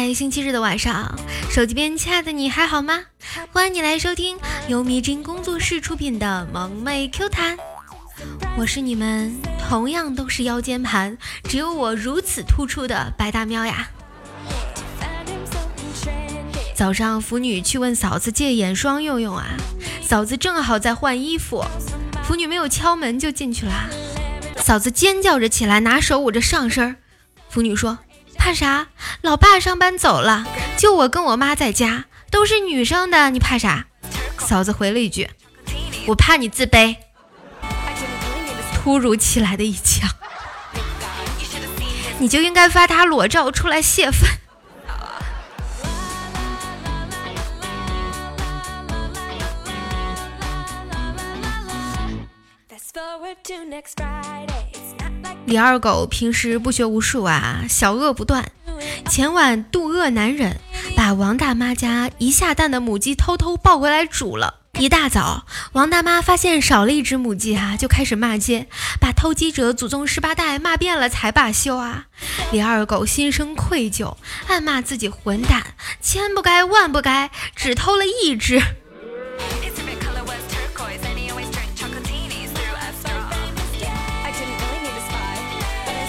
嗨，星期日的晚上，手机边亲爱的你还好吗？欢迎你来收听由迷津工作室出品的萌妹 Q 弹，我是你们同样都是腰间盘，只有我如此突出的白大喵呀。早上，腐女去问嫂子借眼霜用用啊，嫂子正好在换衣服，腐女没有敲门就进去了，嫂子尖叫着起来，拿手捂着上身，腐女说。怕啥？老爸上班走了，就我跟我妈在家，都是女生的，你怕啥？嫂子回了一句：“我怕你自卑。”突如其来的一枪，你就应该发他裸照出来泄愤。李二狗平时不学无术啊，小恶不断。前晚肚饿难忍，把王大妈家一下蛋的母鸡偷偷抱回来煮了。一大早，王大妈发现少了一只母鸡啊，就开始骂街，把偷鸡者祖宗十八代骂遍了才罢休啊。李二狗心生愧疚，暗骂自己混蛋，千不该万不该，只偷了一只。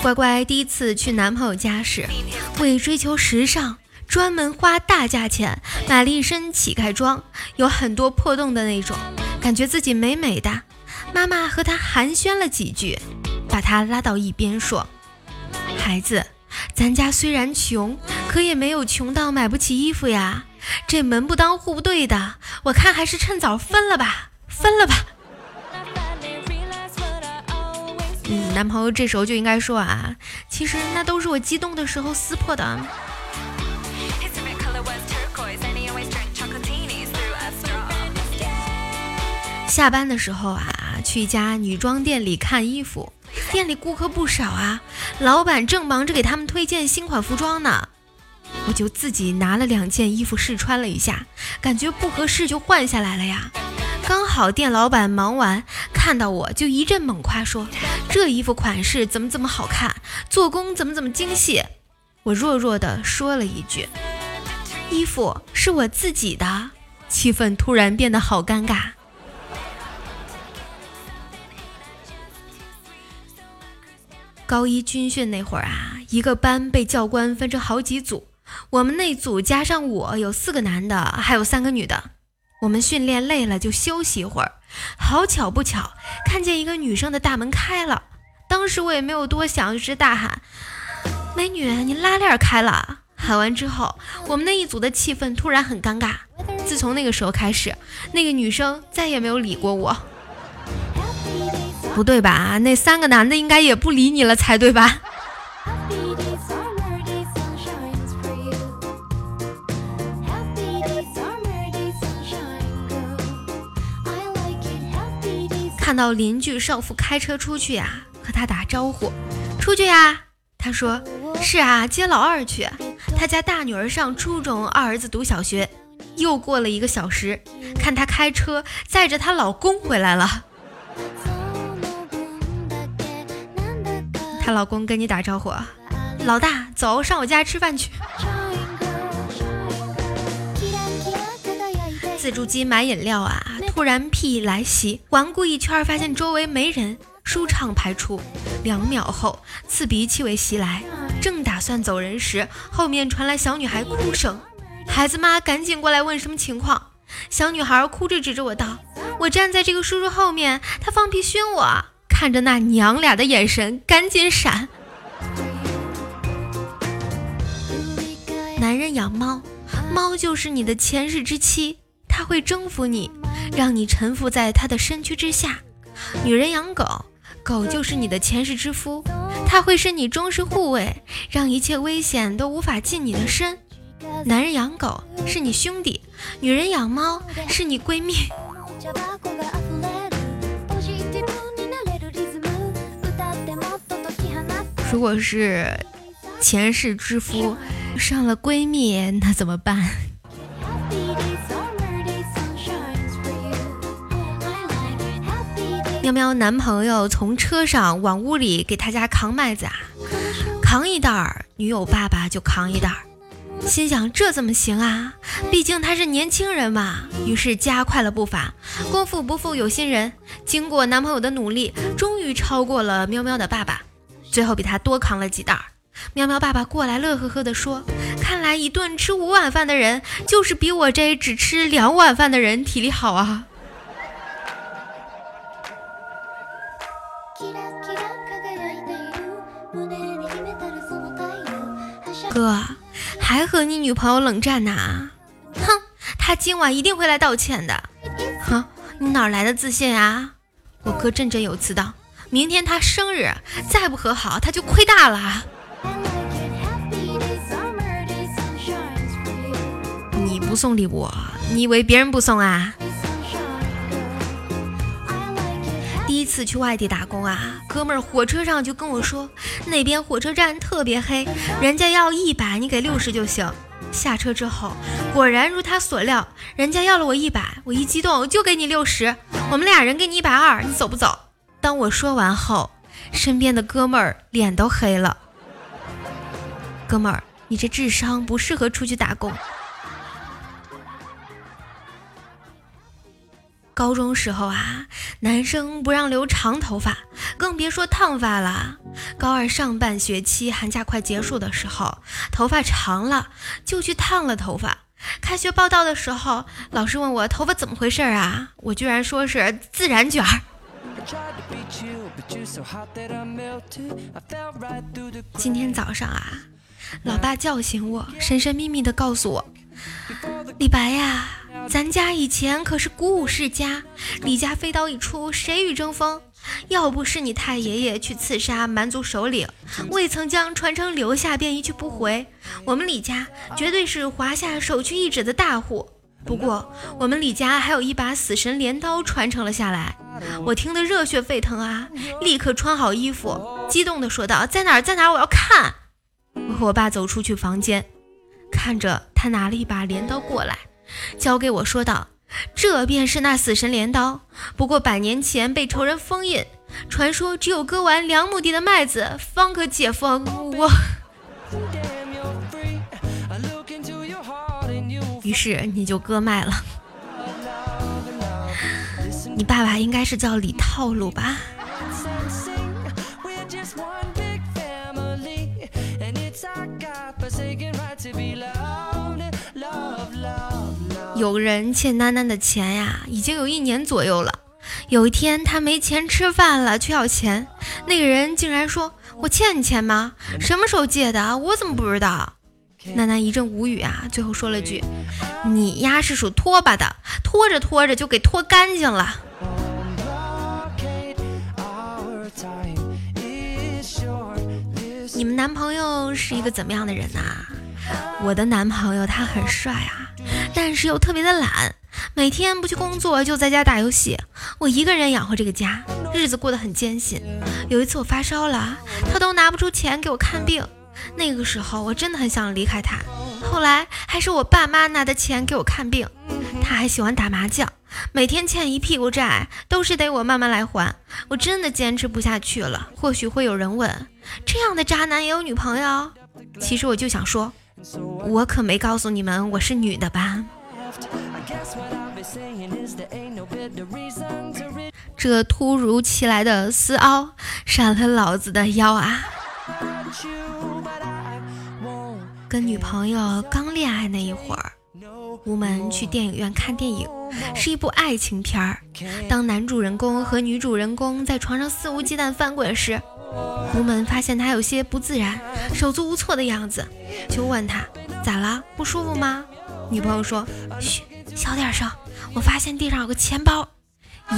乖乖第一次去男朋友家时，为追求时尚，专门花大价钱买了一身乞丐装，有很多破洞的那种，感觉自己美美的。妈妈和他寒暄了几句，把他拉到一边说：“孩子，咱家虽然穷，可也没有穷到买不起衣服呀。这门不当户不对的，我看还是趁早分了吧，分了吧。”嗯，男朋友这时候就应该说啊，其实那都是我激动的时候撕破的。下班的时候啊，去一家女装店里看衣服，店里顾客不少啊，老板正忙着给他们推荐新款服装呢，我就自己拿了两件衣服试穿了一下，感觉不合适就换下来了呀。刚好店老板忙完，看到我就一阵猛夸，说这衣服款式怎么怎么好看，做工怎么怎么精细。我弱弱的说了一句：“衣服是我自己的。”气氛突然变得好尴尬。高一军训那会儿啊，一个班被教官分成好几组，我们那组加上我有四个男的，还有三个女的。我们训练累了就休息一会儿，好巧不巧，看见一个女生的大门开了。当时我也没有多想，就直大喊：“美女，你拉链开了！”喊完之后，我们那一组的气氛突然很尴尬。自从那个时候开始，那个女生再也没有理过我。不对吧？那三个男的应该也不理你了才对吧？看到邻居少妇开车出去呀，和他打招呼：“出去呀。”他说：“是啊，接老二去。他家大女儿上初中，二儿子读小学。”又过了一个小时，看他开车载着她老公回来了。她老公跟你打招呼：“老大，走上我家吃饭去。”自助机买饮料啊，突然屁来袭，环顾一圈，发现周围没人，舒畅排出。两秒后，刺鼻气味袭来，正打算走人时，后面传来小女孩哭声。孩子妈赶紧过来问什么情况。小女孩哭着指着我道：“我站在这个叔叔后面，他放屁熏我。”看着那娘俩的眼神，赶紧闪。男人养猫，猫就是你的前世之妻。他会征服你，让你臣服在他的身躯之下。女人养狗，狗就是你的前世之夫，他会是你忠实护卫，让一切危险都无法近你的身。男人养狗是你兄弟，女人养猫是你闺蜜。如果是前世之夫上了闺蜜，那怎么办？喵喵男朋友从车上往屋里给他家扛麦子啊，扛一袋儿，女友爸爸就扛一袋儿。心想这怎么行啊？毕竟他是年轻人嘛。于是加快了步伐。功夫不负有心人，经过男朋友的努力，终于超过了喵喵的爸爸，最后比他多扛了几袋儿。喵喵爸爸过来乐呵呵地说：“看来一顿吃五碗饭的人，就是比我这只吃两碗饭的人体力好啊。”和你女朋友冷战呢？哼，他今晚一定会来道歉的。哼，你哪来的自信啊？我哥振振有词道：“明天他生日，再不和好，他就亏大了。”你不送礼物，你以为别人不送啊？第一次去外地打工啊，哥们儿火车上就跟我说，那边火车站特别黑，人家要一百，你给六十就行。下车之后，果然如他所料，人家要了我一百，我一激动就给你六十，我们俩人给你一百二，你走不走？当我说完后，身边的哥们儿脸都黑了。哥们儿，你这智商不适合出去打工。高中时候啊，男生不让留长头发，更别说烫发了。高二上半学期，寒假快结束的时候，头发长了，就去烫了头发。开学报道的时候，老师问我头发怎么回事啊？我居然说是自然卷儿。今天早上啊，老爸叫醒我，神神秘秘的告诉我。李白呀，咱家以前可是鼓舞世家，李家飞刀一出，谁与争锋？要不是你太爷爷去刺杀蛮族首领，未曾将传承留下，便一去不回。我们李家绝对是华夏首屈一指的大户。不过，我们李家还有一把死神镰刀传承了下来。我听得热血沸腾啊，立刻穿好衣服，激动地说道：“在哪儿，在哪儿？我要看！”我和我爸走出去房间。看着他拿了一把镰刀过来，交给我说道：“这便是那死神镰刀，不过百年前被仇人封印，传说只有割完两亩地的麦子方可解封。”我，于是你就割麦了。你爸爸应该是叫李套路吧？有人欠囡囡的钱呀，已经有一年左右了。有一天他没钱吃饭了，却要钱。那个人竟然说：“我欠你钱吗？什么时候借的？我怎么不知道？”囡囡一阵无语啊，最后说了句：“你丫是属拖把的，拖着拖着就给拖干净了。”你们男朋友是一个怎么样的人呐？我的男朋友他很帅啊。但是又特别的懒，每天不去工作就在家打游戏，我一个人养活这个家，日子过得很艰辛。有一次我发烧了，他都拿不出钱给我看病，那个时候我真的很想离开他。后来还是我爸妈拿的钱给我看病。他还喜欢打麻将，每天欠一屁股债，都是得我慢慢来还。我真的坚持不下去了。或许会有人问，这样的渣男也有女朋友？其实我就想说。我可没告诉你们我是女的吧？这突如其来的撕凹闪了老子的腰啊！跟女朋友刚恋爱那一会儿，我们去电影院看电影，是一部爱情片儿。当男主人公和女主人公在床上肆无忌惮翻滚时，吴门发现他有些不自然，手足无措的样子，就问他咋了，不舒服吗？女朋友说：“嘘，小点声，我发现地上有个钱包。”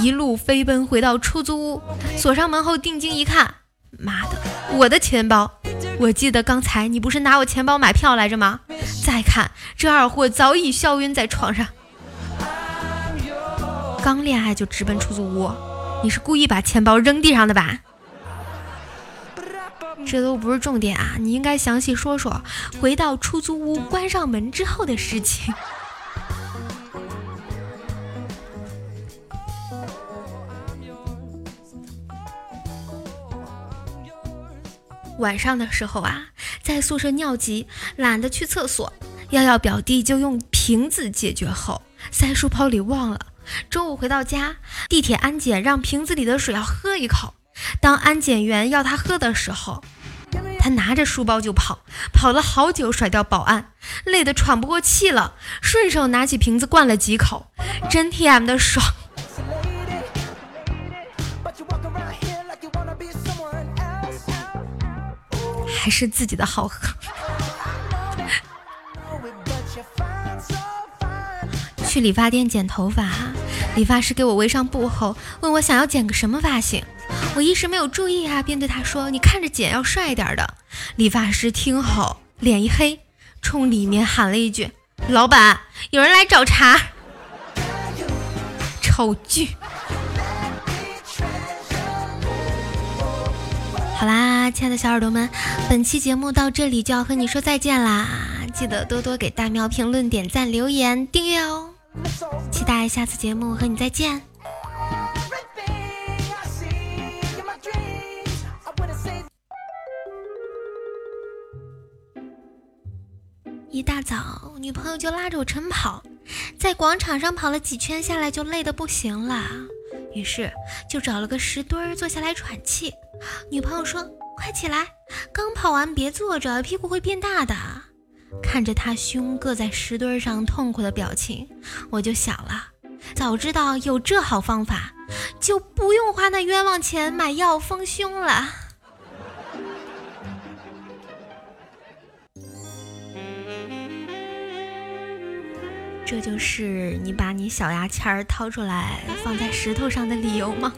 一路飞奔回到出租屋，锁上门后定睛一看，妈的，我的钱包！我记得刚才你不是拿我钱包买票来着吗？再看这二货早已笑晕在床上。刚恋爱就直奔出租屋，你是故意把钱包扔地上的吧？这都不是重点啊！你应该详细说说回到出租屋关上门之后的事情。晚上的时候啊，在宿舍尿急，懒得去厕所，瑶瑶表弟就用瓶子解决后，塞书包里忘了。中午回到家，地铁安检让瓶子里的水要喝一口。当安检员要他喝的时候，他拿着书包就跑，跑了好久，甩掉保安，累得喘不过气了，顺手拿起瓶子灌了几口，真 T M 的爽。还是自己的好喝。去理发店剪头发，理发师给我围上布后，问我想要剪个什么发型。我一时没有注意啊，便对他说：“你看着剪要帅一点的。”理发师听后脸一黑，冲里面喊了一句：“老板，有人来找茬。”丑剧。好啦，亲爱的小耳朵们，本期节目到这里就要和你说再见啦！记得多多给大喵评论、点赞、留言、订阅哦！期待下次节目和你再见。一大早，女朋友就拉着我晨跑，在广场上跑了几圈下来，就累得不行了，于是就找了个石墩儿坐下来喘气。女朋友说：“快起来，刚跑完别坐着，屁股会变大的。”看着他胸硌在石墩上痛苦的表情，我就想了，早知道有这好方法，就不用花那冤枉钱买药丰胸了。这就是你把你小牙签儿掏出来放在石头上的理由吗？